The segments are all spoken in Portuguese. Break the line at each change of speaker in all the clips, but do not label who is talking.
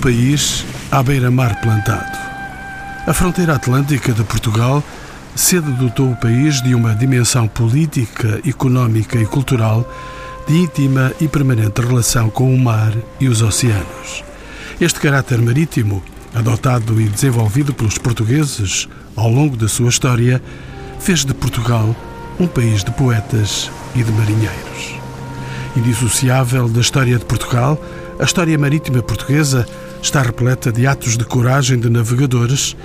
país à beira-mar plantado. A fronteira atlântica de Portugal cedo dotou o país de uma dimensão política, económica e cultural de íntima e permanente relação com o mar e os oceanos. Este caráter marítimo, adotado e desenvolvido pelos portugueses ao longo da sua história, fez de Portugal um país de poetas e de marinheiros. Indissociável da história de Portugal, a história marítima portuguesa está repleta de atos de coragem de navegadores,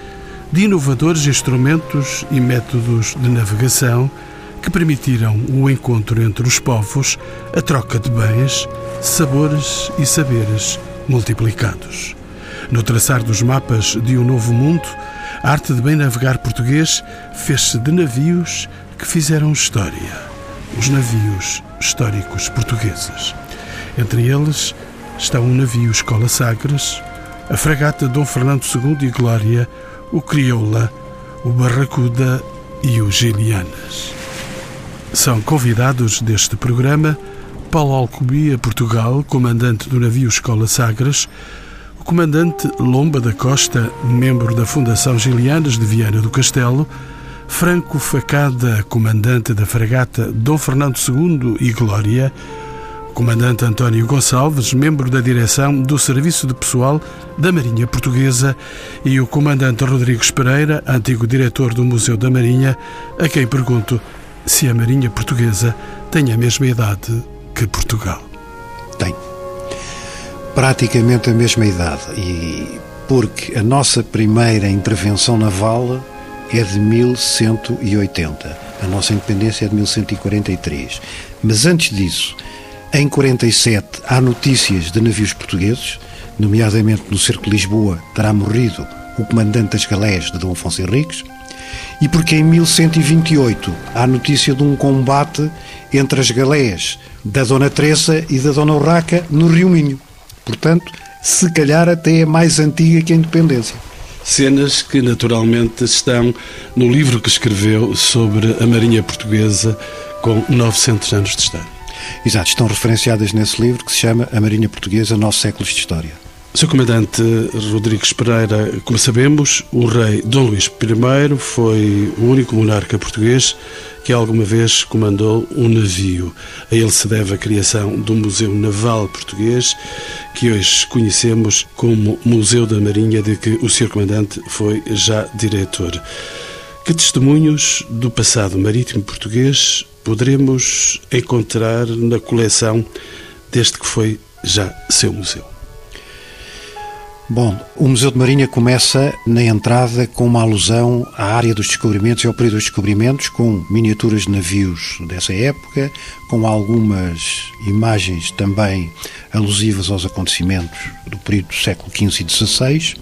de inovadores instrumentos e métodos de navegação que permitiram o encontro entre os povos, a troca de bens, sabores e saberes multiplicados. No traçar dos mapas de um novo mundo, a arte de bem navegar português fez-se de navios que fizeram história, os navios históricos portugueses. Entre eles está um navio Escola Sagres, a fragata Dom Fernando II e Glória, o Crioula, o Barracuda e o Gilianas. São convidados deste programa Paulo Alcobia, Portugal, comandante do navio Escola Sagres, o comandante Lomba da Costa, membro da Fundação Gilianas de Viana do Castelo, Franco Facada, comandante da fragata Dom Fernando II e Glória, comandante António Gonçalves, membro da direção do Serviço de Pessoal da Marinha Portuguesa, e o comandante Rodrigues Pereira, antigo diretor do Museu da Marinha, a quem pergunto se a Marinha Portuguesa tem a mesma idade que Portugal.
Tem. Praticamente a mesma idade. E porque a nossa primeira intervenção naval é de 1180. A nossa independência é de 1143. Mas antes disso, em 47 há notícias de navios portugueses, nomeadamente no cerco de Lisboa terá morrido o comandante das galés de Dom Afonso Henriques, e porque em 1128 há notícia de um combate entre as galés da Dona Teresa e da Dona Urraca no Rio Minho. Portanto, se calhar até é mais antiga que a independência.
Cenas que naturalmente estão no livro que escreveu sobre a Marinha Portuguesa com 900 anos de história.
Exato, estão referenciadas nesse livro que se chama A Marinha Portuguesa, Nove Séculos de História.
Sr. Comandante Rodrigues Pereira, como sabemos, o rei Dom Luís I foi o único monarca português que alguma vez comandou um navio. A ele se deve a criação do Museu Naval Português, que hoje conhecemos como Museu da Marinha, de que o Sr. Comandante foi já diretor. Que testemunhos do passado marítimo português poderemos encontrar na coleção deste que foi já seu museu?
Bom, o Museu de Marinha começa na entrada com uma alusão à área dos descobrimentos e ao período dos descobrimentos, com miniaturas de navios dessa época, com algumas imagens também alusivas aos acontecimentos do período do século XV e XVI.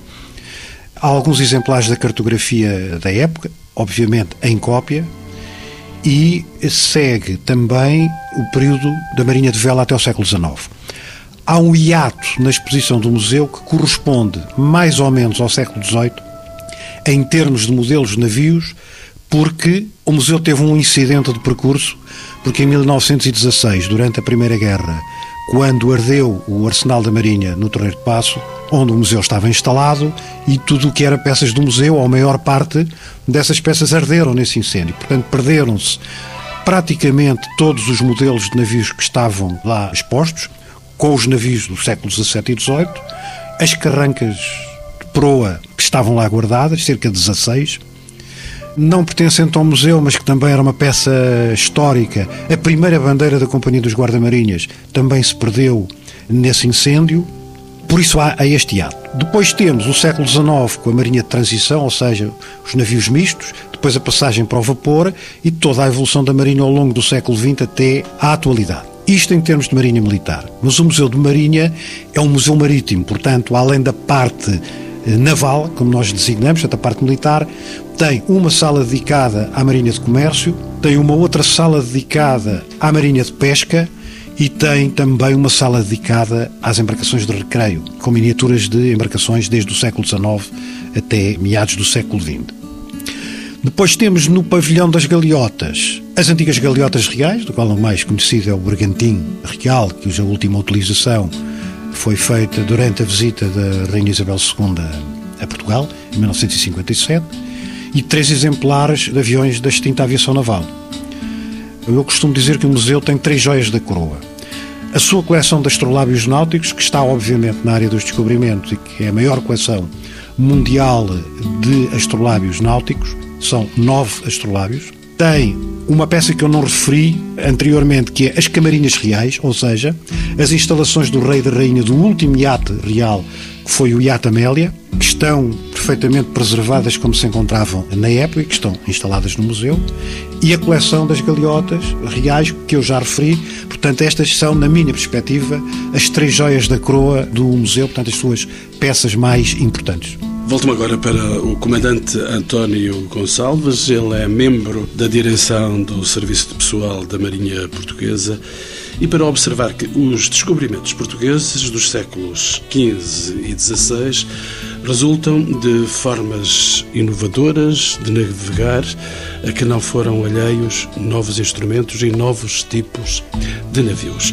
Há alguns exemplares da cartografia da época, obviamente em cópia, e segue também o período da Marinha de Vela até o século XIX. Há um hiato na exposição do museu que corresponde mais ou menos ao século XVIII, em termos de modelos de navios, porque o museu teve um incidente de percurso, porque em 1916, durante a Primeira Guerra, quando ardeu o arsenal da Marinha no Torreiro de Passo, onde o museu estava instalado, e tudo o que era peças do museu, ou a maior parte dessas peças arderam nesse incêndio. Portanto, perderam-se praticamente todos os modelos de navios que estavam lá expostos, com os navios do século XVII e XVIII, as carrancas de proa que estavam lá guardadas, cerca de 16, não pertencente ao museu, mas que também era uma peça histórica. A primeira bandeira da Companhia dos Guarda-Marinhas também se perdeu nesse incêndio. Por isso há, há este ato. Depois temos o século XIX com a Marinha de Transição, ou seja, os navios mistos, depois a passagem para o vapor e toda a evolução da Marinha ao longo do século XX até à atualidade. Isto em termos de Marinha Militar. Mas o Museu de Marinha é um museu marítimo, portanto, além da parte naval, como nós designamos, a parte militar, tem uma sala dedicada à Marinha de Comércio, tem uma outra sala dedicada à Marinha de Pesca e tem também uma sala dedicada às embarcações de recreio, com miniaturas de embarcações desde o século XIX até meados do século XX. Depois temos no pavilhão das galiotas as antigas galiotas reais, do qual o mais conhecido é o Bergantim Real, cuja última utilização foi feita durante a visita da Rainha Isabel II a Portugal, em 1957, e três exemplares de aviões da extinta aviação naval. Eu costumo dizer que o museu tem três joias da coroa. A sua coleção de astrolábios náuticos, que está obviamente na área dos descobrimentos e que é a maior coleção mundial de astrolábios náuticos, são nove astrolábios. Tem uma peça que eu não referi anteriormente, que é as Camarinhas Reais, ou seja, as instalações do rei e da rainha do último iate real, que foi o iate Amélia, que estão perfeitamente preservadas como se encontravam na época e que estão instaladas no museu, e a coleção das galeotas reais, que eu já referi. Portanto, estas são, na minha perspectiva, as três joias da coroa do museu, portanto, as suas peças mais importantes.
Volto-me agora para o comandante António Gonçalves. Ele é membro da direção do Serviço de Pessoal da Marinha Portuguesa e para observar que os descobrimentos portugueses dos séculos XV e XVI resultam de formas inovadoras de navegar a que não foram alheios novos instrumentos e novos tipos de navios.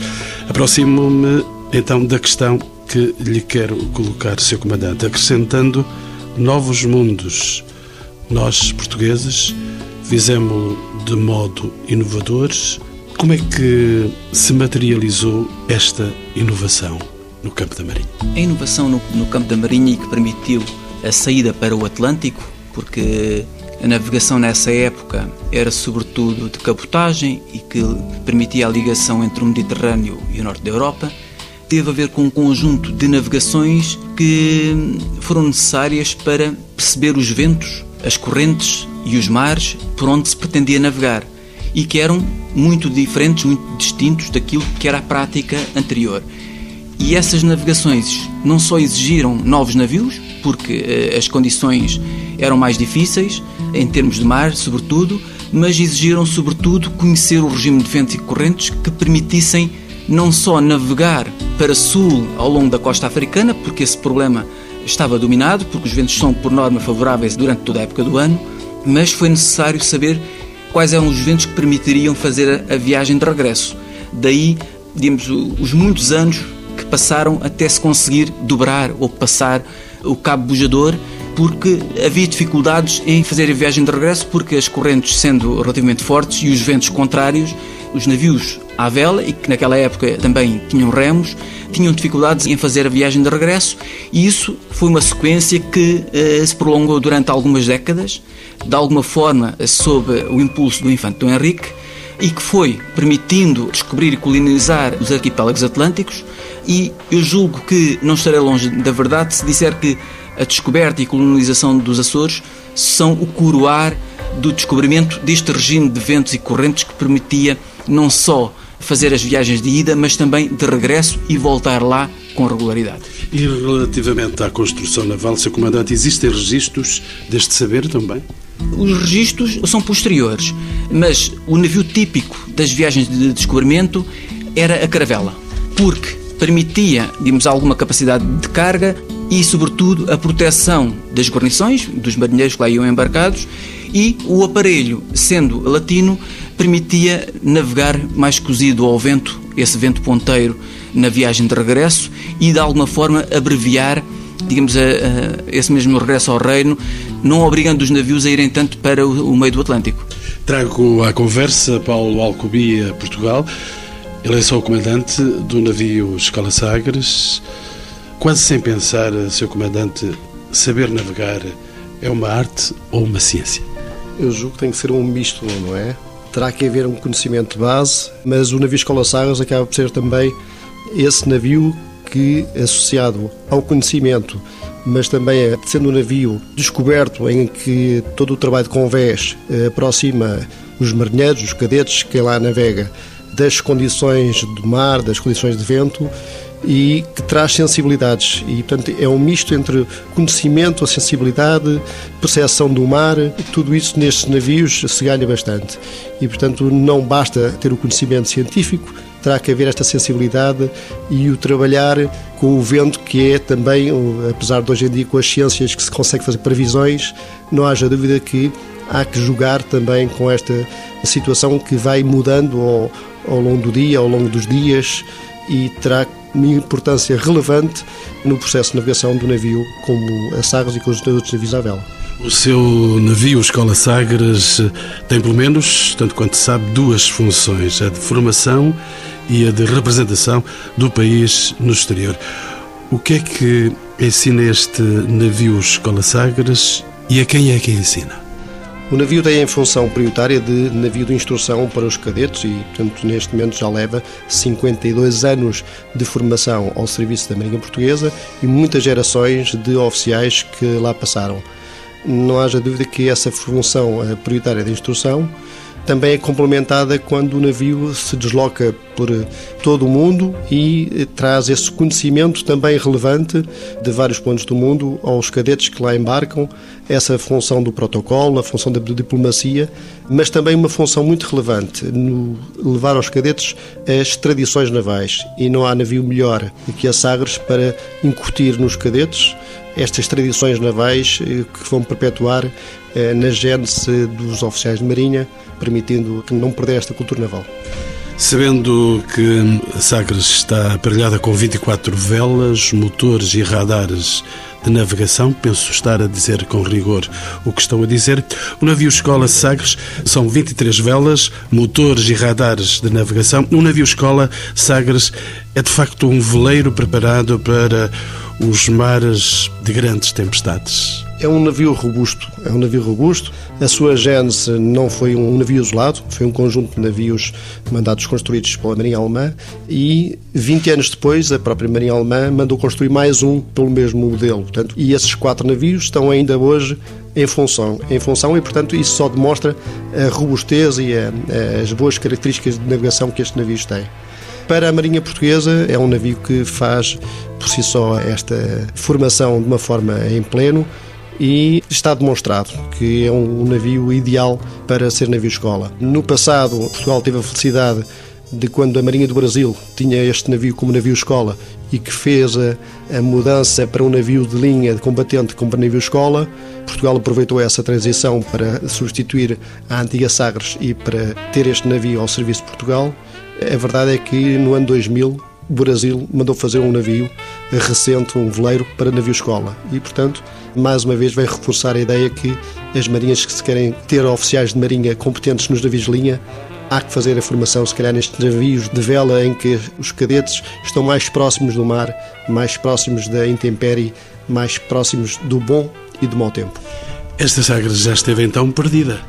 Aproximo-me então da questão que lhe quero colocar, Sr. Comandante, acrescentando novos mundos. Nós, portugueses, fizemos de modo inovador. Como é que se materializou esta inovação no campo da Marinha?
A inovação no, no campo da Marinha que permitiu a saída para o Atlântico, porque a navegação nessa época era sobretudo de cabotagem e que permitia a ligação entre o Mediterrâneo e o norte da Europa teve a ver com um conjunto de navegações que foram necessárias para perceber os ventos, as correntes e os mares por onde se pretendia navegar e que eram muito diferentes, muito distintos daquilo que era a prática anterior. E essas navegações não só exigiram novos navios, porque eh, as condições eram mais difíceis, em termos de mar, sobretudo, mas exigiram, sobretudo, conhecer o regime de ventos e correntes que permitissem não só navegar para sul ao longo da costa africana, porque esse problema estava dominado, porque os ventos são, por norma, favoráveis durante toda a época do ano, mas foi necessário saber quais eram os ventos que permitiriam fazer a viagem de regresso. Daí, digamos, os muitos anos que passaram até se conseguir dobrar ou passar o Cabo Bujador, porque havia dificuldades em fazer a viagem de regresso, porque as correntes sendo relativamente fortes e os ventos contrários, os navios à vela e que naquela época também tinham remos, tinham dificuldades em fazer a viagem de regresso e isso foi uma sequência que eh, se prolongou durante algumas décadas, de alguma forma sob o impulso do infante Dom Henrique e que foi permitindo descobrir e colonizar os arquipélagos atlânticos e eu julgo que não estarei longe da verdade se disser que a descoberta e colonização dos Açores são o coroar do descobrimento deste regime de ventos e correntes que permitia não só fazer as viagens de ida, mas também de regresso e voltar lá com regularidade.
E relativamente à construção naval, Sr. Comandante, existem registros deste saber também?
Os registros são posteriores, mas o navio típico das viagens de descobrimento era a caravela, porque permitia, digamos, alguma capacidade de carga e, sobretudo, a proteção das guarnições, dos marinheiros que lá iam embarcados, e o aparelho, sendo latino, permitia navegar mais cozido ao vento, esse vento ponteiro, na viagem de regresso e de alguma forma abreviar, digamos, a, a, esse mesmo regresso ao reino, não obrigando os navios a irem tanto para o, o meio do Atlântico.
Trago à conversa Paulo Alcobia, Portugal. Ele é só o comandante do navio Escala Sagres. Quase sem pensar, seu comandante, saber navegar é uma arte ou uma ciência?
Eu julgo que tem que ser um misto, não é? terá que haver um conhecimento de base, mas o navio Escola Sagres acaba por ser também esse navio que, associado ao conhecimento, mas também sendo um navio descoberto em que todo o trabalho de convés eh, aproxima os marinheiros, os cadetes que lá navega, das condições do mar, das condições de vento, e que traz sensibilidades. E, portanto, é um misto entre conhecimento, a sensibilidade, percepção do mar, tudo isso nestes navios se ganha bastante. E, portanto, não basta ter o conhecimento científico, terá que haver esta sensibilidade e o trabalhar com o vento, que é também, apesar de hoje em dia com as ciências que se consegue fazer previsões, não haja dúvida que há que jogar também com esta situação que vai mudando ao, ao longo do dia, ao longo dos dias, e terá uma importância relevante no processo de navegação do navio, como a Sagres e com os outros navios à vela.
O seu navio Escola Sagres tem pelo menos, tanto quanto sabe, duas funções, a de formação e a de representação do país no exterior. O que é que ensina este navio Escola Sagres e a quem é que ensina?
O navio tem em função prioritária de navio de instrução para os cadetes e, portanto, neste momento já leva 52 anos de formação ao serviço da Marinha Portuguesa e muitas gerações de oficiais que lá passaram. Não haja dúvida que essa função eh, prioritária de instrução também é complementada quando o navio se desloca por todo o mundo e eh, traz esse conhecimento também relevante de vários pontos do mundo aos cadetes que lá embarcam, essa função do protocolo, a função da diplomacia, mas também uma função muito relevante no levar aos cadetes as tradições navais. E não há navio melhor que a Sagres para incutir nos cadetes estas tradições navais eh, que vão perpetuar eh, na gênese dos oficiais de marinha, permitindo que não perder esta cultura naval.
Sabendo que Sagres está aparelhada com 24 velas, motores e radares de navegação, penso estar a dizer com rigor o que estou a dizer. O navio Escola Sagres são 23 velas, motores e radares de navegação. O navio Escola Sagres é de facto um veleiro preparado para os mares de grandes tempestades.
É um navio robusto, é um navio robusto. A sua gênese não foi um navio isolado, foi um conjunto de navios mandados construídos pela Marinha Alemã e 20 anos depois a própria Marinha Alemã mandou construir mais um pelo mesmo modelo. Portanto, e esses quatro navios estão ainda hoje em função, em função e portanto isso só demonstra a robustez e a, as boas características de navegação que estes navios têm. Para a Marinha Portuguesa, é um navio que faz por si só esta formação de uma forma em pleno e está demonstrado que é um navio ideal para ser navio-escola. No passado, Portugal teve a felicidade de quando a Marinha do Brasil tinha este navio como navio-escola e que fez a, a, mudança para um navio de linha de combatente como navio-escola. Portugal aproveitou essa transição para substituir a antiga Sagres e para ter este navio ao serviço de Portugal. A verdade é que no ano 2000 o Brasil mandou fazer um navio recente, um veleiro, para navio-escola. E, portanto, mais uma vez, vem reforçar a ideia que as marinhas que se querem ter oficiais de marinha competentes nos navios de linha, há que fazer a formação, se calhar, nestes navios de vela em que os cadetes estão mais próximos do mar, mais próximos da intempérie, mais próximos do bom e do mau tempo.
Esta Sagres já esteve então perdida.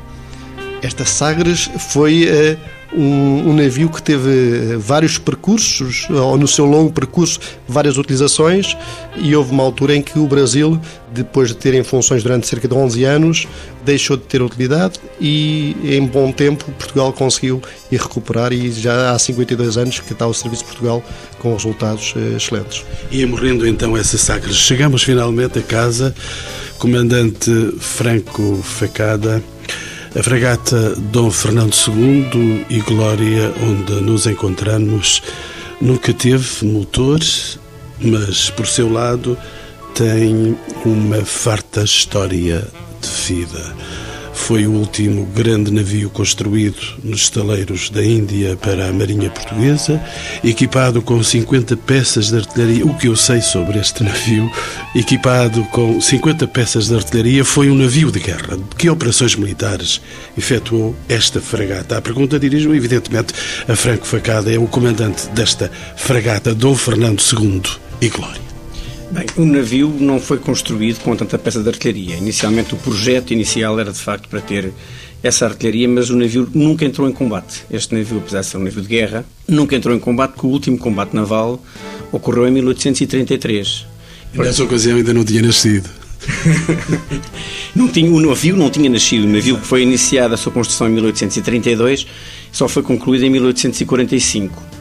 Esta Sagres foi uh, um, um, navio que teve vários percursos, ou no seu longo percurso, várias utilizações, e houve uma altura em que o Brasil, depois de ter em funções durante cerca de 11 anos, deixou de ter utilidade e, em bom tempo, Portugal conseguiu ir recuperar e já há 52 anos que está o Serviço de Portugal com resultados eh, excelentes.
Ia morrendo então essa Sagres. Chegamos finalmente a casa, Comandante Franco Facada. A fragata Dom Fernando II e Glória, onde nos encontramos, nunca teve motor, mas por seu lado tem uma farta história de vida. Foi o último grande navio construído nos estaleiros da Índia para a Marinha Portuguesa, equipado com 50 peças de artilharia. O que eu sei sobre este navio, equipado com 50 peças de artilharia, foi um navio de guerra. Que operações militares efetuou esta fragata? A pergunta dirijo, evidentemente, a Franco Facada, é o comandante desta fragata, Dom Fernando II e Glória.
Bem, o navio não foi construído com tanta peça de artilharia. Inicialmente, o projeto inicial era de facto para ter essa artilharia, mas o navio nunca entrou em combate. Este navio, apesar de ser um navio de guerra, nunca entrou em combate, porque o último combate naval ocorreu em 1833.
Nessa ocasião ainda não tinha nascido.
não tinha, o navio não tinha nascido. O navio que foi iniciado a sua construção em 1832 só foi concluído em 1845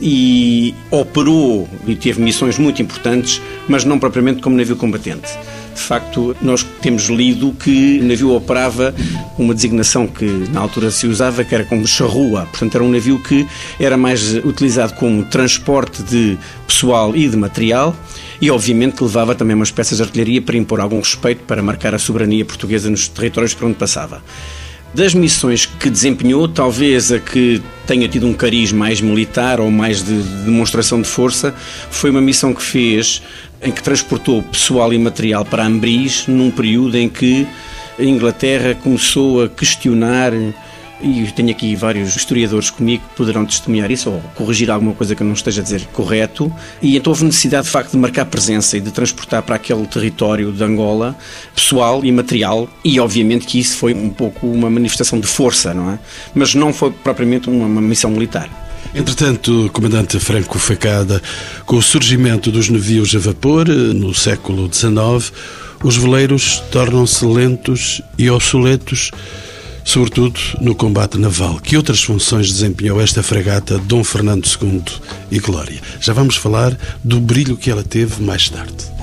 e operou e teve missões muito importantes, mas não propriamente como navio combatente. De facto, nós temos lido que o navio operava uma designação que na altura se usava, que era como charrua. Portanto, era um navio que era mais utilizado como transporte de pessoal e de material e, obviamente, levava também umas peças de artilharia para impor algum respeito, para marcar a soberania portuguesa nos territórios por onde passava. Das missões que desempenhou, talvez a que tenha tido um cariz mais militar ou mais de, de demonstração de força, foi uma missão que fez em que transportou pessoal e material para Ambris num período em que a Inglaterra começou a questionar e tenho aqui vários historiadores comigo que poderão testemunhar isso ou corrigir alguma coisa que eu não esteja a dizer correto. E então houve necessidade, de facto, de marcar presença e de transportar para aquele território de Angola pessoal e material. E, obviamente, que isso foi um pouco uma manifestação de força, não é? Mas não foi propriamente uma, uma missão militar.
Entretanto, comandante Franco Facada, com o surgimento dos navios a vapor no século XIX, os veleiros tornam-se lentos e obsoletos sobretudo no combate naval. Que outras funções desempenhou esta fragata Dom Fernando II e Glória? Já vamos falar do brilho que ela teve mais tarde.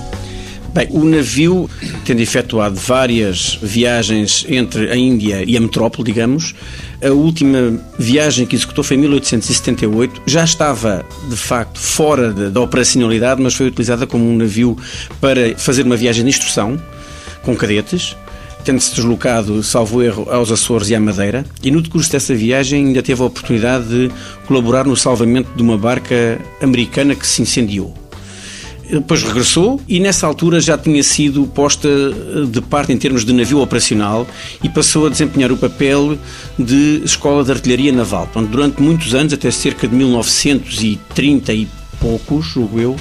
Bem, o navio, tendo efetuado várias viagens entre a Índia e a metrópole, digamos, a última viagem que executou foi em 1878. Já estava, de facto, fora da operacionalidade, mas foi utilizada como um navio para fazer uma viagem de instrução com cadetes tendo-se deslocado, salvo erro, aos Açores e à Madeira, e no decurso dessa viagem ainda teve a oportunidade de colaborar no salvamento de uma barca americana que se incendiou. Depois regressou e nessa altura já tinha sido posta eh, de parte em termos de navio operacional e passou a desempenhar o papel de escola de artilharia naval. Portanto, durante muitos anos, até cerca de 1930 e poucos, julgo eu,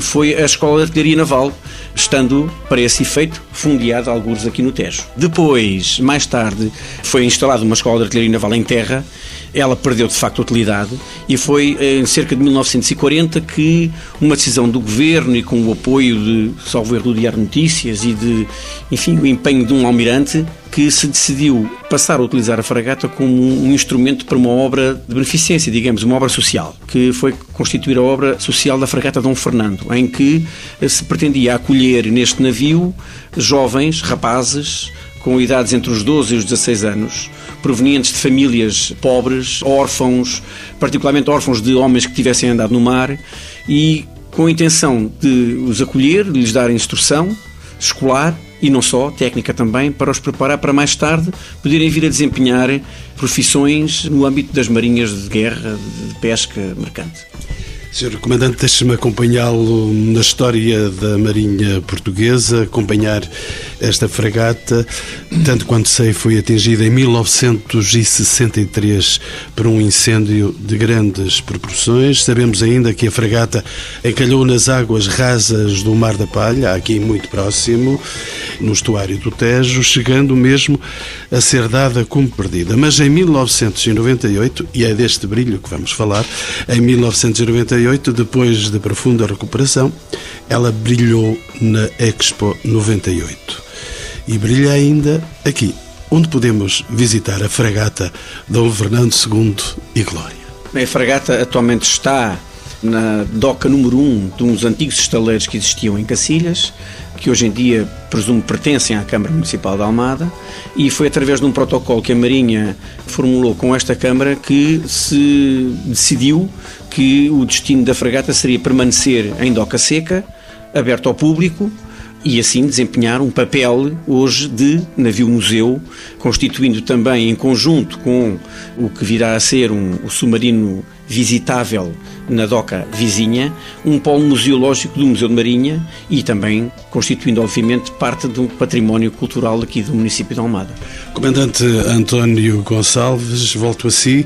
foi a escola de artilharia naval estando para esse efeito fundeado alguns aqui no Tejo. Depois, mais tarde, foi instalada uma escola de artilharia naval em terra. Ela perdeu de facto utilidade e foi em cerca de 1940 que uma decisão do governo e com o apoio de, salvo erro, do Diário Notícias e de, enfim, o empenho de um almirante que se decidiu passar a utilizar a fragata como um instrumento para uma obra de beneficência, digamos, uma obra social, que foi constituir a obra social da fragata Dom Fernando, em que se pretendia acolher neste navio jovens, rapazes, com idades entre os 12 e os 16 anos, provenientes de famílias pobres, órfãos, particularmente órfãos de homens que tivessem andado no mar, e com a intenção de os acolher, de lhes dar instrução escolar e não só, técnica também, para os preparar para mais tarde poderem vir a desempenhar profissões no âmbito das marinhas de guerra, de pesca mercante.
Sr. Comandante, deixe-me acompanhá-lo na história da Marinha Portuguesa, acompanhar esta fragata. Tanto quanto sei, foi atingida em 1963 por um incêndio de grandes proporções. Sabemos ainda que a fragata encalhou nas águas rasas do Mar da Palha, aqui muito próximo, no estuário do Tejo, chegando mesmo a ser dada como perdida. Mas em 1998, e é deste brilho que vamos falar, em 1998, 98, depois de profunda recuperação, ela brilhou na Expo 98. E brilha ainda aqui, onde podemos visitar a fragata Dom Fernando II e Glória.
A fragata atualmente está na doca número 1 um de uns antigos estaleiros que existiam em Cacilhas, que hoje em dia presumo pertencem à Câmara Municipal de Almada, e foi através de um protocolo que a Marinha formulou com esta Câmara que se decidiu que o destino da fragata seria permanecer em doca seca, aberto ao público, e assim desempenhar um papel hoje de navio-museu, constituindo também em conjunto com o que virá a ser um, o submarino visitável na doca vizinha, um polo museológico do Museu de Marinha e também constituindo, obviamente, parte do património cultural aqui do município de Almada.
Comandante António Gonçalves, volto a si,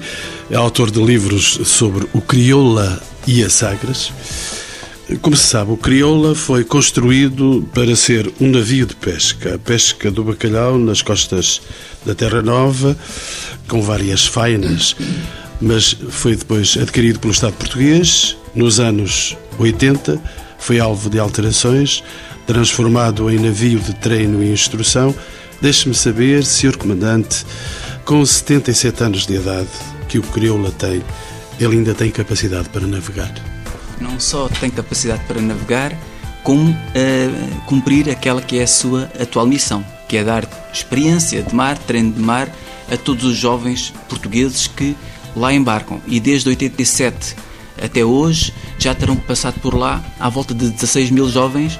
é autor de livros sobre o Crioula e as Sagres. Como se sabe, o Crioula foi construído para ser um navio de pesca, a pesca do bacalhau nas costas da Terra Nova, com várias fainas, mas foi depois adquirido pelo Estado português nos anos 80, foi alvo de alterações, transformado em navio de treino e instrução. Deixe-me saber, Sr. Comandante, com 77 anos de idade que o Crioula tem, ele ainda tem capacidade para navegar
não só tem capacidade para navegar, como uh, cumprir aquela que é a sua atual missão, que é dar experiência de mar, treino de mar a todos os jovens portugueses que lá embarcam. E desde 87 até hoje já terão passado por lá à volta de 16 mil jovens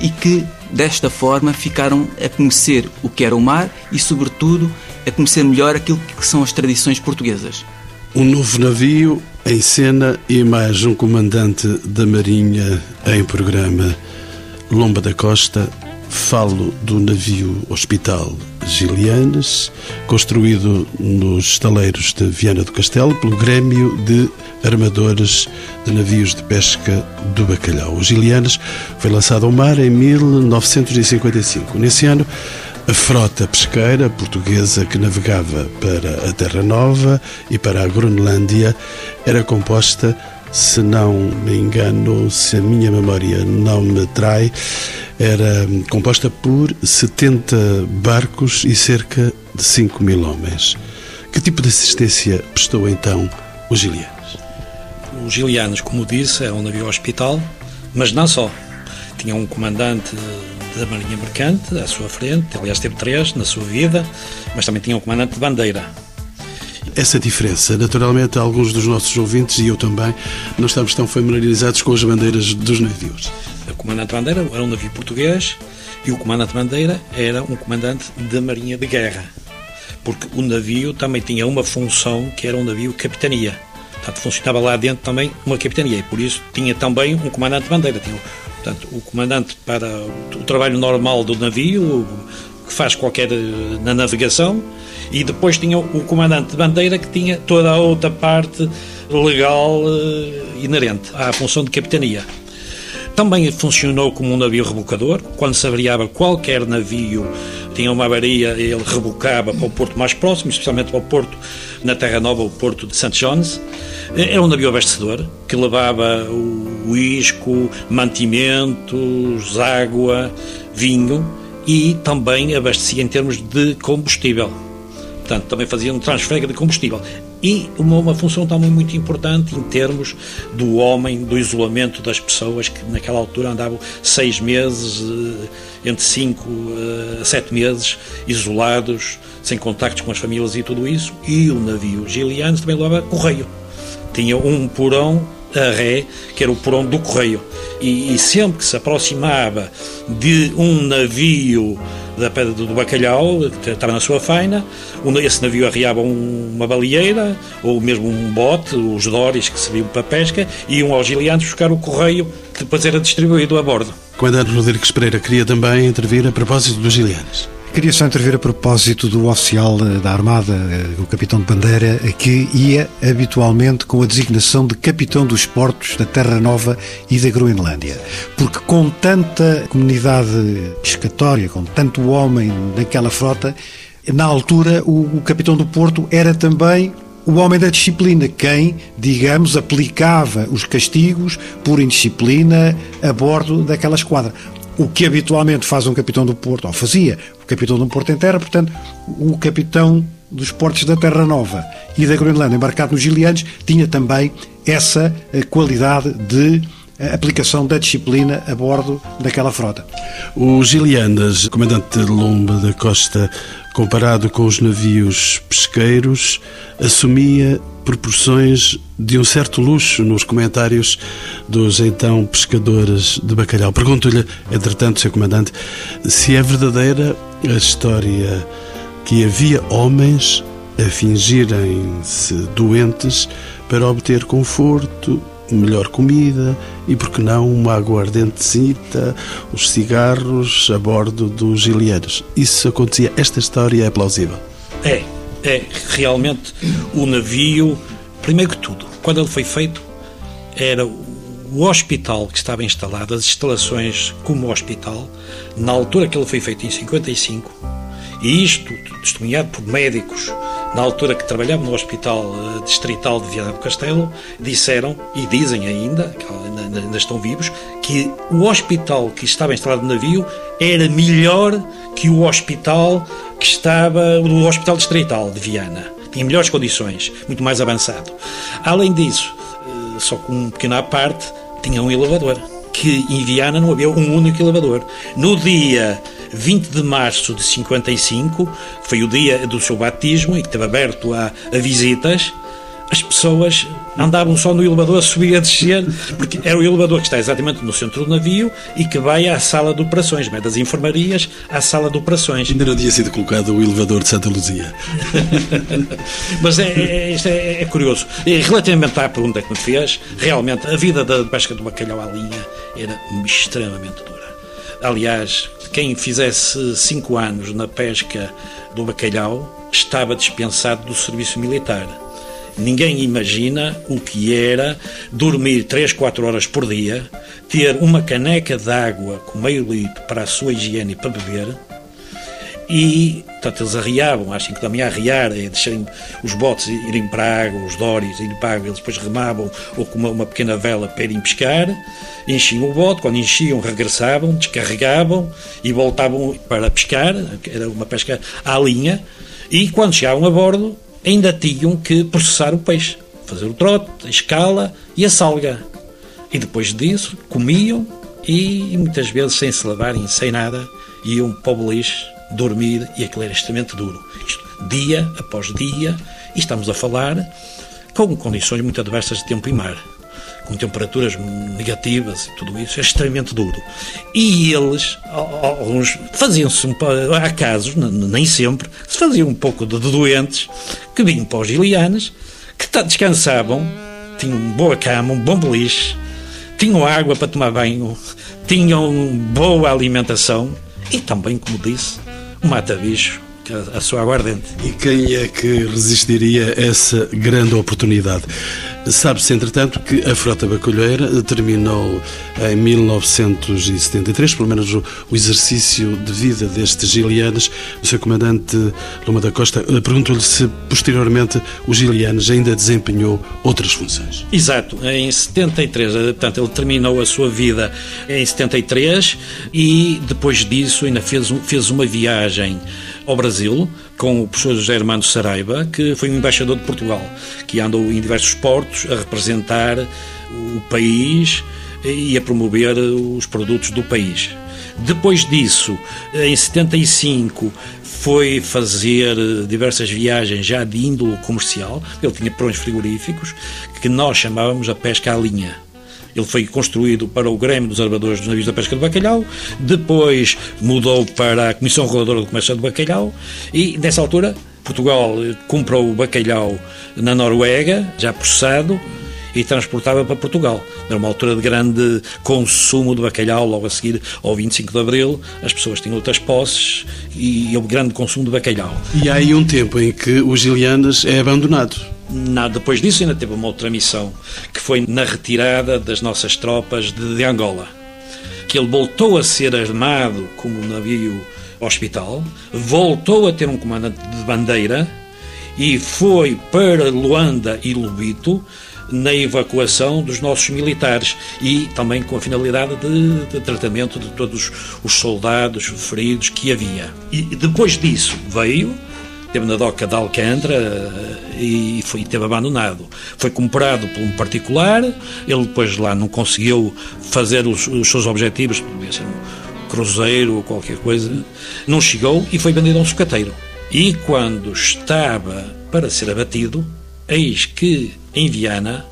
e que desta forma ficaram a conhecer o que era o mar e, sobretudo, a conhecer melhor aquilo que são as tradições portuguesas.
Um novo navio em cena e mais um comandante da Marinha em programa. Lomba da Costa, falo do navio Hospital Gilianes, construído nos estaleiros de Viana do Castelo pelo Grêmio de Armadores de Navios de Pesca do Bacalhau. O Gilianes foi lançado ao mar em 1955. Nesse ano, a frota pesqueira portuguesa que navegava para a Terra Nova e para a Groenlândia era composta, se não me engano, se a minha memória não me trai, era composta por 70 barcos e cerca de 5 mil homens. Que tipo de assistência prestou então o Gilianos?
O Gilianos, como disse, é um navio hospital, mas não só. Tinha um comandante da Marinha Mercante à sua frente, aliás, teve três na sua vida, mas também tinha um comandante de bandeira.
Essa diferença, naturalmente, alguns dos nossos ouvintes e eu também não estamos tão familiarizados com as bandeiras dos navios.
O comandante de bandeira era um navio português e o comandante de bandeira era um comandante da Marinha de Guerra, porque o navio também tinha uma função que era um navio capitania. Portanto, funcionava lá dentro também uma capitania e por isso tinha também um comandante de bandeira. Tinha Portanto, o comandante para o trabalho normal do navio, que faz qualquer eh, na navegação, e depois tinha o comandante de bandeira que tinha toda a outra parte legal uh, inerente à função de capitania. Também funcionou como um navio rebocador, quando se avariava qualquer navio, tinha uma avaria, ele rebocava para o porto mais próximo, especialmente para o porto na Terra Nova, o porto de St. John's. Era um navio abastecedor que levava o isco, mantimentos, água, vinho e também abastecia em termos de combustível. Portanto, também fazia um transfer de combustível. E uma, uma função também muito importante em termos do homem, do isolamento das pessoas que naquela altura andavam seis meses, eh, entre cinco eh, a sete meses, isolados, sem contactos com as famílias e tudo isso. E o navio Gilianos também levava correio tinha um porão a ré, que era o porão do correio. E, e, sempre que se aproximava de um navio da Pedra do Bacalhau, que estava na sua faina, esse navio arriava uma baleeira, ou mesmo um bote, os doris que serviam para pesca, e iam aos gilianos buscar o correio que depois era distribuído a bordo.
Comandante Rodrigues Pereira queria também intervir a propósito dos gilianos.
Queria só intervir a propósito do oficial da Armada, o capitão de bandeira, que ia habitualmente com a designação de capitão dos portos da Terra Nova e da Groenlândia. Porque com tanta comunidade pescatória, com tanto homem naquela frota, na altura o, o capitão do porto era também o homem da disciplina, quem, digamos, aplicava os castigos por indisciplina a bordo daquela esquadra o que habitualmente faz um capitão do Porto, ou fazia o capitão um Porto em terra, portanto, o capitão dos portos da Terra Nova e da Groenlândia, embarcado nos Gilianos, tinha também essa eh, qualidade de eh, aplicação da disciplina a bordo daquela frota.
O Gilianas, comandante de Lomba da Costa, comparado com os navios pesqueiros, assumia proporções de um certo luxo nos comentários dos então pescadores de bacalhau. Pergunto-lhe, entretanto, Sr. Comandante, se é verdadeira a história que havia homens a fingirem-se doentes para obter conforto, melhor comida e, por que não, uma aguardentecita, os cigarros a bordo dos gilianos. Isso acontecia. Esta história é plausível.
É, é realmente o navio, primeiro que tudo, quando ele foi feito, era o hospital que estava instalado, as instalações como hospital, na altura que ele foi feito, em 55, e isto testemunhado por médicos na altura que trabalhavam no Hospital eh, Distrital de Viana do Castelo, disseram, e dizem ainda, que ainda estão vivos, que o hospital que estava instalado no navio era melhor que o hospital que estava, o Hospital Distrital de Viana. Tinha melhores condições, muito mais avançado. Além disso, eh, só com um pequeno à parte, tinha um elevador que em Viana não havia um único elevador. No dia 20 de março de 55, que foi o dia do seu batismo e que esteve aberto a, a visitas, as pessoas andavam só no elevador, subia a descer, porque era o elevador que está exatamente no centro do navio e que vai à sala de operações, vai das enfermarias à sala de operações.
Ainda não tinha sido colocado o elevador de Santa Luzia.
Mas é, é, isto é, é curioso. E relativamente à pergunta que me fez, realmente a vida da pesca do bacalhau à linha era extremamente dura. Aliás, quem fizesse cinco anos na pesca do bacalhau estava dispensado do serviço militar. Ninguém imagina o que era dormir 3, 4 horas por dia, ter uma caneca de água com meio litro para a sua higiene e para beber, e, portanto, eles arriavam às 5 da manhã, arriar, é deixarem os botes irem para a água, os dóris irem para a água, eles depois remavam ou com uma, uma pequena vela para irem pescar, enchiam o bote, quando enchiam regressavam, descarregavam e voltavam para pescar, era uma pesca à linha, e quando chegavam a bordo ainda tinham que processar o peixe, fazer o trote, a escala e a salga. E depois disso comiam e, e muitas vezes sem se lavarem, sem nada, iam para o beliche dormir e aquilo era extremamente duro. Isto, dia após dia, e estamos a falar com condições muito adversas de tempo e mar, com temperaturas negativas e tudo isso, é extremamente duro. E eles, alguns, faziam-se, há casos, nem sempre, se faziam um pouco de doentes, que vinham para os Gilianes, que descansavam, tinham boa cama, um bom beliche, tinham água para tomar banho, tinham boa alimentação e também, como disse, mata-bicho, a sua aguardente.
E quem é que resistiria a essa grande oportunidade? Sabe-se, entretanto, que a frota bacalheira terminou em 1973, pelo menos o, exercício de vida destes gilianos. O seu comandante Luma da Costa eh, perguntou-lhe se, posteriormente, os gilianos ainda desempenhou outras funções.
Exato. Em 73, eh, portanto, ele terminou a sua vida em 73 e, depois disso, ainda fez, fez uma viagem ao Brasil com o professor José Hermano Saraiva, que foi um embaixador de Portugal, que andou em diversos portos a representar o país e a promover os produtos do país. Depois disso, em 75, foi fazer diversas viagens já de índole comercial. Ele tinha prões frigoríficos que nós chamávamos a pesca à linha. Ele foi construído para o Grêmio dos Armadores dos Navios da Pesca de Bacalhau, depois mudou para a Comissão Reguladora do Comércio de Bacalhau e, nessa altura, Portugal comprou o bacalhau na Noruega, já processado, e transportava para Portugal. Era uma altura de grande consumo de bacalhau, logo a seguir ao 25 de Abril, as pessoas tinham outras posses e houve grande consumo de bacalhau.
E há aí um tempo em que o Gilianas é abandonado.
Nada, depois disso ainda teve uma outra missão, que foi na retirada das nossas tropas de, de Angola. Que ele voltou a ser armado como um navio hospital, voltou a ter um comandante de bandeira e foi para Luanda e Lubito na evacuação dos nossos militares e também com a finalidade de, de, tratamento de todos os soldados feridos que havia. E depois disso veio teve na doca de Alcântara eh, e foi, teve abandonado. Foi comprado por um particular, ele depois lá não conseguiu fazer os, os seus objetivos, podia ser um cruzeiro ou qualquer coisa, não chegou e foi vendido a um sucateiro. E quando estava para ser abatido, eis que em Viana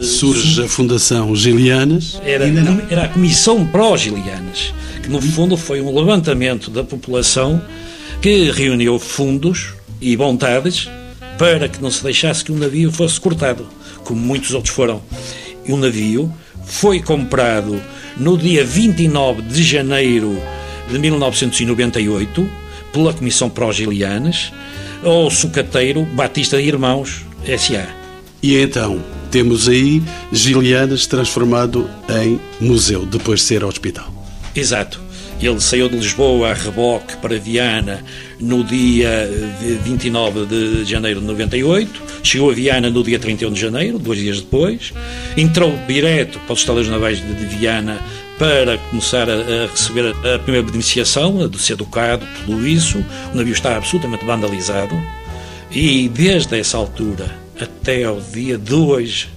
surge a Fundação Gilianas.
Era, era a Comissão Pró-Gilianas, que no fundo foi um levantamento da população que reuniu fundos e vontades para que não se deixasse que o navio fosse cortado, como muitos outros foram. E o navio foi comprado no dia 29 de janeiro de 1998 pela Comissão Pró-Gilianas ao sucateiro Batista Irmãos S.A.
E então, temos aí Gilianas transformado em museu, depois de ser hospital.
Exato. Ele saiu de Lisboa a reboque para Viana no dia 29 eh, de janeiro de 98, chegou a Viana no dia 31 de janeiro, dois dias depois, entrou direto para os estaleiros navais de Viana para começar a, receber a primeira beneficiação, a de ser educado, tudo isso. O navio está absolutamente vandalizado e desde essa altura até ao dia de hoje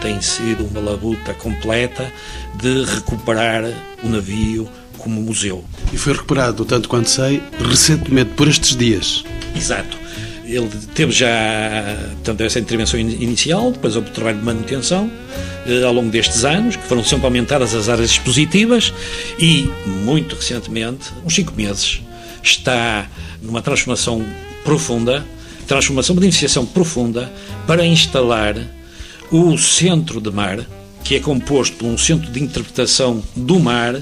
tem sido uma labuta completa de recuperar o navio como museu.
E foi recuperado, tanto quanto sei, recentemente, por estes dias.
Exato. Ele teve já portanto, essa intervenção inicial, depois houve o trabalho de manutenção eh, ao longo destes anos, que foram sempre aumentadas as áreas expositivas e, muito recentemente, uns cinco meses, está numa transformação profunda, transformação, uma beneficiação profunda para instalar o centro de mar, que é composto por um centro de interpretação do mar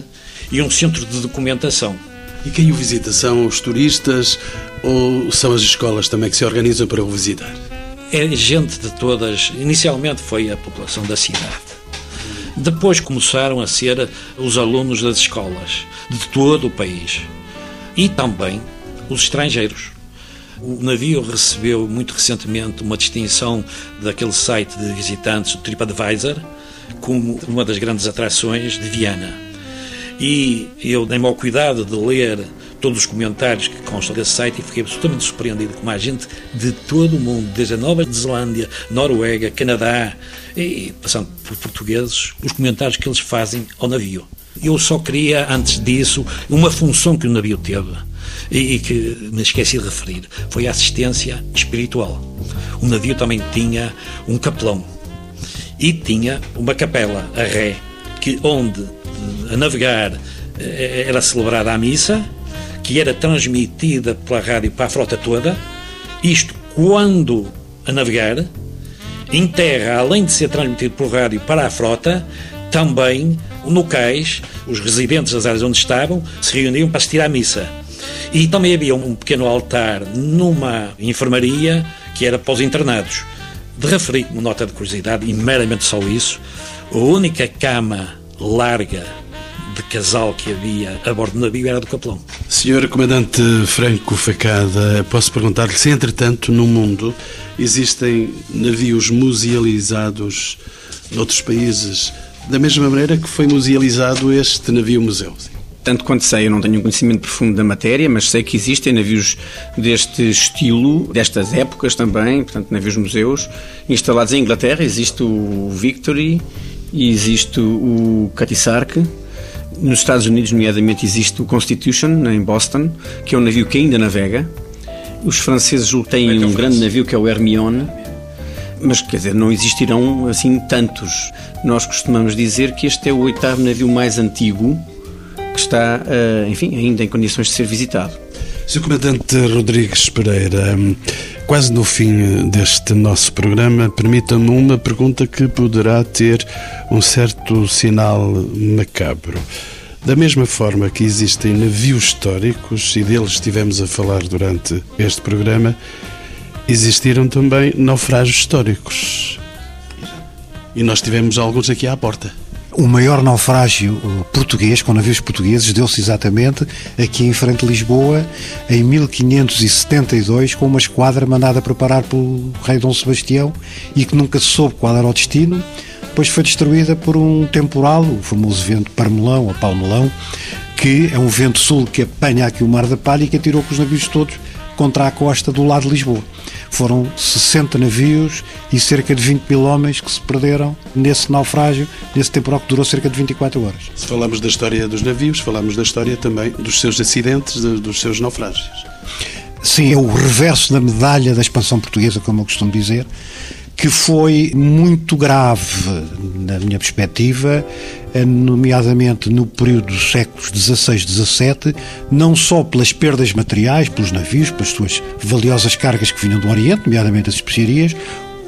e um centro de documentação.
E quem o visita? São os turistas ou são as escolas também que se organizam para o visitar?
É gente de todas. Inicialmente foi a população da cidade. Depois começaram a ser os alunos das escolas de todo o país e também os estrangeiros. O navio recebeu muito recentemente uma distinção daquele site de visitantes, o TripAdvisor, como uma das grandes atrações de Viana. E eu dei-me ao cuidado de ler todos os comentários que constam desse site e fiquei absolutamente surpreendido com a gente de todo o mundo, desde a Nova Zelândia, Noruega, Canadá, e passando por portugueses, os comentários que eles fazem ao navio. Eu só queria, antes disso, uma função que o navio teve e, e que me esqueci de referir, foi a assistência espiritual. O navio também tinha um capelão e tinha uma capela, a ré, que onde a navegar eh, era celebrada a missa, que era transmitida pela rádio para a frota toda, isto quando a navegar, em terra, além de ser transmitido por rádio para a frota, também no cais, os residentes das áreas onde estavam, se reuniam para assistir à missa. E também havia um pequeno altar numa enfermaria que era para os internados. De referir como nota de curiosidade, e meramente só isso, a única cama larga de casal que havia a bordo do navio era do capelão.
Senhor Comandante Franco Facada, posso perguntar-lhe se, entretanto, no mundo existem navios musealizados noutros países, da mesma maneira que foi musealizado este navio-museu?
Tanto quanto sei, eu não tenho um conhecimento profundo da matéria, mas sei que existem navios deste estilo, destas épocas também, portanto, navios museus, instalados em Inglaterra. Existe o Victory e existe o Catisarque. Nos Estados Unidos, nomeadamente, existe o Constitution, em Boston, que é um navio que ainda navega. Os franceses têm um grande navio que é o Hermione, mas quer dizer, não existirão assim tantos. Nós costumamos dizer que este é o oitavo navio mais antigo que está, eh, enfim, ainda em condições de ser visitado.
Sr. Comandante Rodrigues Pereira, quase no fim deste nosso programa, permita-me uma pergunta que poderá ter um certo sinal macabro. Da mesma forma que existem navios históricos, e deles estivemos a falar durante este programa, existiram também naufrágios históricos. E nós tivemos alguns aqui à porta.
O maior naufrágio português, com navios portugueses, deu-se exatamente aqui em frente a Lisboa, em 1572, com uma esquadra mandada preparar pelo rei Dom Sebastião e que nunca soube qual era o destino. Depois foi destruída por um temporal, o famoso vento parmelão ou palmelão, que é um vento sul que apanha aqui o Mar da Palha e que atirou com os navios todos contra a costa do lado de Lisboa. Foram 60 navios e cerca de 20 mil homens que se perderam nesse naufrágio, nesse temporal que durou cerca de 24 horas.
Se falamos da história dos navios, falamos da história também dos seus acidentes, dos seus naufrágios.
Sim, é o reverso da medalha da expansão portuguesa, como eu costumo dizer que foi muito grave, na minha perspectiva, nomeadamente no período dos séculos XVI, XVII, não só pelas perdas materiais, pelos navios, pelas suas valiosas cargas que vinham do Oriente, nomeadamente as especiarias,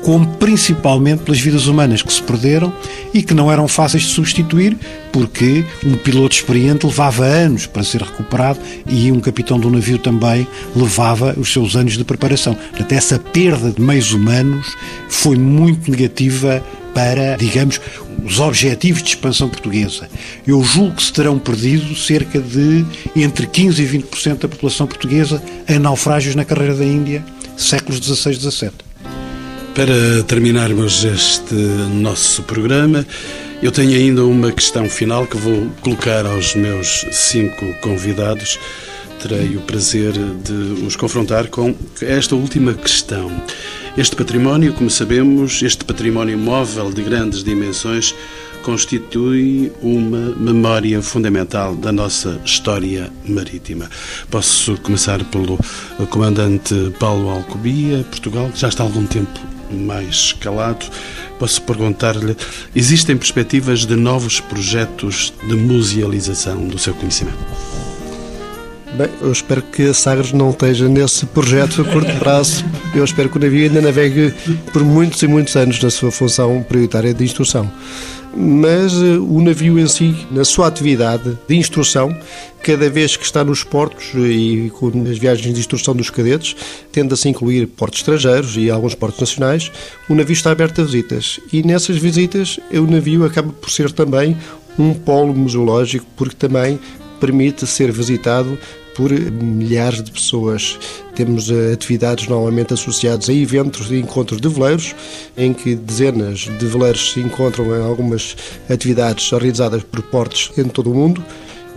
como principalmente pelas vidas humanas que se perderam e que não eram fáceis de substituir, porque um piloto experiente levava anos para ser recuperado e um capitão do navio também levava os seus anos de preparação. Portanto, essa perda de meios humanos foi muito negativa para, digamos, os objetivos de expansão portuguesa. Eu julgo que se terão perdido cerca de entre 15% e 20% da população portuguesa em naufrágios na carreira da Índia, séculos XVI e XVII.
Para terminarmos este nosso programa, eu tenho ainda uma questão final que vou colocar aos meus cinco convidados. Terei o prazer de os confrontar com esta última questão. Este património, como sabemos, este património móvel de grandes dimensões, constitui uma memória fundamental da nossa história marítima. Posso começar pelo comandante Paulo Alcobia, Portugal, que já está há algum tempo mais escalado. Posso perguntar-lhe: existem perspectivas de novos projetos de musealização do seu conhecimento?
Bem, eu espero que a Sagres não esteja nesse projeto a curto prazo. Eu espero que o navio ainda navegue por muitos e muitos anos na sua função prioritária de instrução. Mas uh, o navio em si, na sua atividade de instrução, cada vez que está nos portos e com as viagens de instrução dos cadetes, tende a incluir portos estrangeiros e alguns portos nacionais, o navio está aberto a visitas. E nessas visitas, o navio acaba por ser também um polo museológico, porque também permite ser visitado por milhares de pessoas. Temos eh, atividades normalmente associadas a eventos de encontros de veleiros, em que dezenas de veleiros se encontram em algumas atividades realizadas por portos em todo o mundo.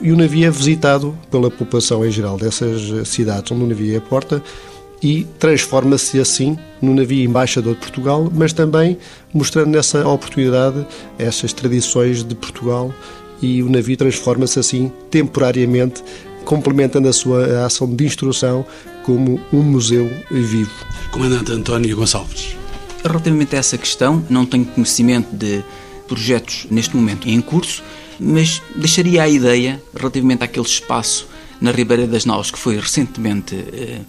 E o navio é visitado pela população em geral dessas eh, cidades onde o navio é porta e transforma-se assim no navio embaixador de Portugal, mas também mostrando nessa oportunidade essas tradições de Portugal e o navio transforma-se assim temporariamente, complementando a sua ação de instrução como um museu vivo.
Comandante António Gonçalves.
Relativamente a essa questão, não tenho conhecimento de projetos neste momento em curso, mas deixaria a ideia, relativamente àquele espaço na Ribeira das Naus que foi recentemente eh,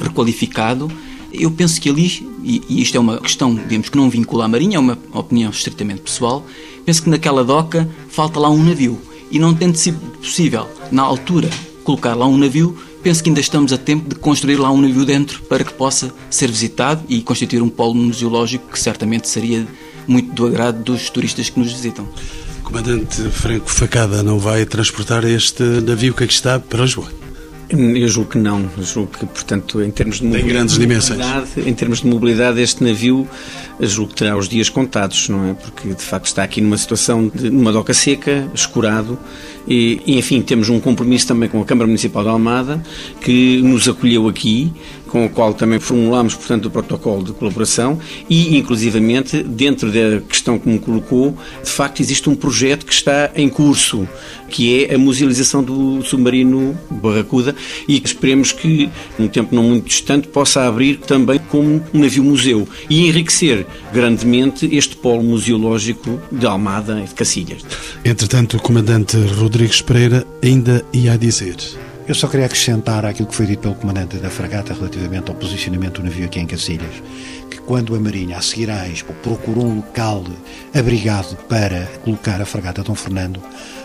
requalificado, eu penso que ali, e, e isto é uma questão, digamos, que não vincula à Marinha, é uma opinião estritamente pessoal, penso que naquela doca falta lá um navio. E não tendo sido possível, na altura, colocar lá um navio, penso que ainda estamos a tempo de construir lá um navio dentro para que possa ser visitado e constituir um polo museológico que certamente seria muito do agrado dos turistas que nos visitam.
Comandante Franco Facada não vai transportar este navio que aqui está para Lisboa?
Eu julgo que não. Eu julgo que, portanto, em termos de
Tem grandes dimensões.
Em termos de mobilidade, este navio julgo que terá os dias contados, não é? Porque, de facto, está aqui numa situação de numa doca seca, escurado, e, e, enfim, temos um compromisso também com a Câmara Municipal de Almada, que nos acolheu aqui, com o qual também formulámos, portanto, o protocolo de colaboração e, inclusivamente, dentro da questão que me colocou, de facto, existe um projeto que está em curso, que é a musealização do submarino Barracuda e esperemos que, num tempo não muito distante, possa abrir também como um navio-museu e enriquecer grandemente este polo museológico de Almada e de Cacilhas.
Entretanto, o comandante Rodrigues Pereira ainda ia dizer.
Eu só queria acrescentar aquilo que foi dito pelo comandante da fragata relativamente ao posicionamento do navio aqui em Cacilhas, que quando a Marinha, a seguir à Expo, procurou um local abrigado para colocar a fragata Dom Fernando,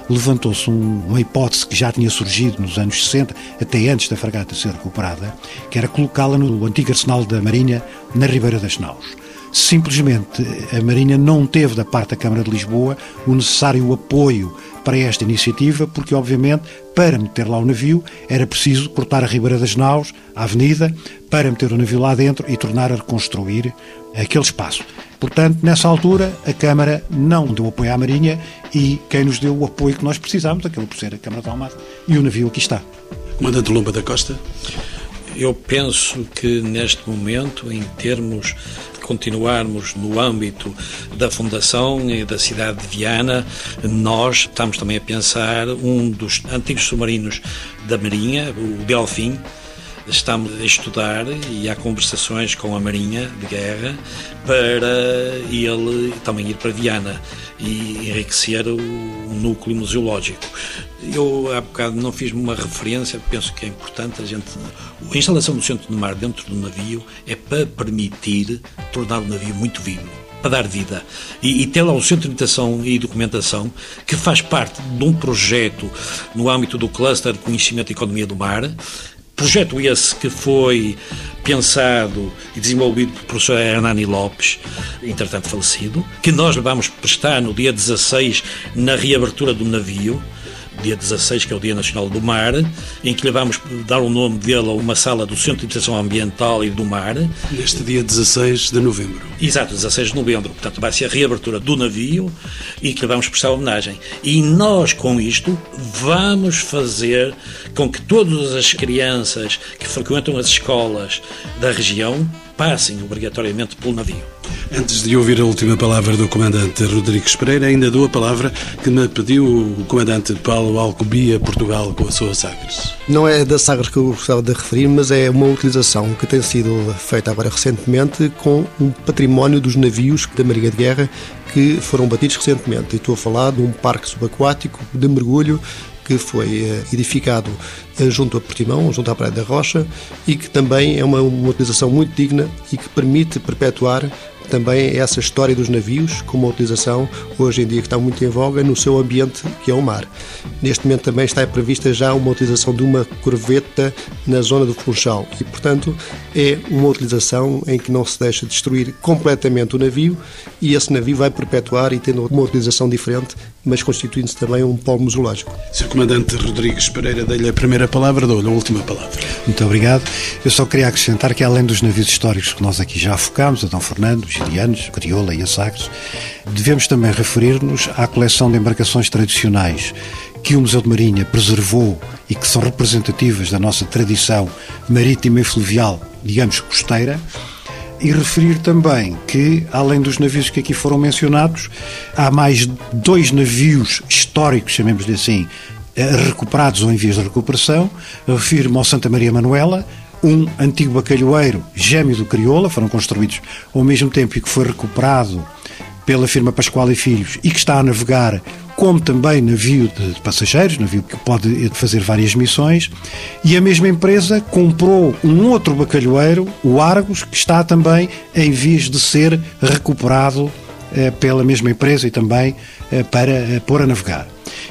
levantou-se um, uma hipótese que já tinha surgido nos anos 60, até antes da fragata ser recuperada, que era colocá-la no antigo arsenal da Marinha, na Ribeira das Naus. Simplesmente a Marinha não teve da parte da Câmara de Lisboa o necessário apoio para esta iniciativa, porque obviamente para meter lá o navio era preciso cortar a Ribeira das Naus, a avenida, para meter o navio lá dentro e tornar a reconstruir aquele espaço. Portanto, nessa altura, a Câmara não deu apoio à Marinha e quem nos deu o apoio que nós precisamos, aquele por ser a Câmara de Almada, e o navio aqui está.
Comandante Lomba da Costa.
Eu penso que neste momento, em termos de continuarmos no âmbito da Fundação e da cidade de Viana, nós estamos também a pensar um dos antigos submarinos da Marinha, o Delfim, estamos a estudar e há conversações com a Marinha de Guerra para ele também ir para Viana e enriquecer o núcleo museológico. Eu há bocado não fiz uma referência, penso que é importante a gente. A instalação do centro do mar dentro do navio é para permitir tornar o navio muito vivo para dar vida. E, e ter lá o Centro de Imitação e Documentação, que faz parte de um projeto no âmbito do Cluster de Conhecimento e Economia do Mar, Projeto esse que foi pensado e desenvolvido pelo professor Hernani Lopes, entretanto falecido, que nós vamos prestar no dia 16 na reabertura do navio, dia 16, que é o Dia Nacional do Mar, em que lhe vamos dar o nome dele a uma sala do Centro de Educação Ambiental e do Mar.
Neste dia 16 de novembro.
Exato, 16 de novembro. Portanto, vai ser a reabertura do navio e que lhe vamos prestar homenagem. E nós, com isto, vamos fazer com que todas as crianças que frequentam as escolas da região passem obrigatoriamente pelo navio.
Antes de ouvir a última palavra do comandante Rodrigues Pereira, ainda dou a palavra que me pediu o comandante Paulo Alcobia, Portugal, com a sua Sagres.
Não é da Sagres que eu gostava de referir, mas é uma utilização que tem sido feita agora recentemente com um património dos navios da Marinha de Guerra que foram batidos recentemente. E estou a falar de um parque subaquático de mergulho que foi eh, edificado eh, junto a Portimão, junto à Praia da Rocha, e que também é uma, uma utilização muito digna e que permite perpetuar também essa história dos navios, com uma utilização hoje em dia que está muito em voga no seu ambiente que é o mar. Neste momento também está prevista já uma utilização de uma corveta na zona do Funchal e, portanto, é uma utilização em que não se deixa destruir completamente o navio e esse navio vai perpetuar e tendo uma utilização diferente, mas constituindo-se também um polo museológico.
Sr. Comandante Rodrigues Pereira, dei-lhe a primeira palavra, dou-lhe a última palavra.
Muito obrigado. Eu só queria acrescentar que, além dos navios históricos que nós aqui já focámos, a Dom Fernando, Gilianos, Crioula e a Sagres, devemos também referir-nos à coleção de embarcações tradicionais que o Museu de Marinha preservou e que são representativas da nossa tradição marítima e fluvial, digamos, costeira, e referir também que, além dos navios que aqui foram mencionados, há mais dois navios históricos, chamemos-lhe assim, eh, recuperados ou em vias de recuperação. Refiro-me ao Santa Maria Manuela, um antigo bacalhoeiro gêmeo do Crioula, foram construídos ao mesmo tempo e que foi recuperado pela firma Pascoal e Filhos e que está a navegar como também navio de passageiros, navio que pode fazer várias missões, e a mesma empresa comprou um outro bacalhoeiro, o Argos, que está também em vias de ser recuperado eh, pela mesma empresa e também eh, para eh, pôr a navegar.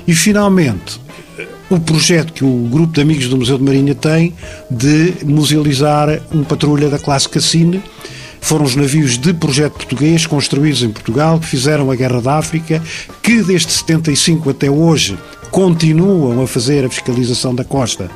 E finalmente, o projeto que o grupo de amigos do Museu de Marinha tem de musealizar um patrulha da classe Cassine, foram os navios de projeto português construídos em Portugal que fizeram a Guerra da África, que desde 75 até hoje continuam a fazer a fiscalização da costa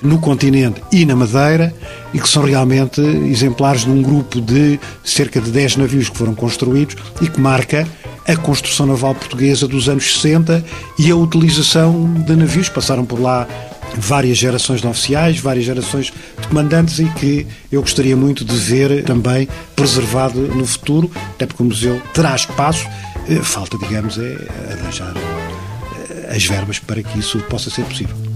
no continente e na Madeira e que são realmente exemplares de um grupo de cerca de 10 navios que foram construídos e que marca a construção naval portuguesa dos anos 60 e a utilização de navios. Passaram por lá várias gerações de oficiais, várias gerações de comandantes e que eu gostaria muito de ver também preservado no futuro, até porque o museu terá espaço, eh, falta, digamos, é arranjar eh, as verbas para que isso possa ser possível.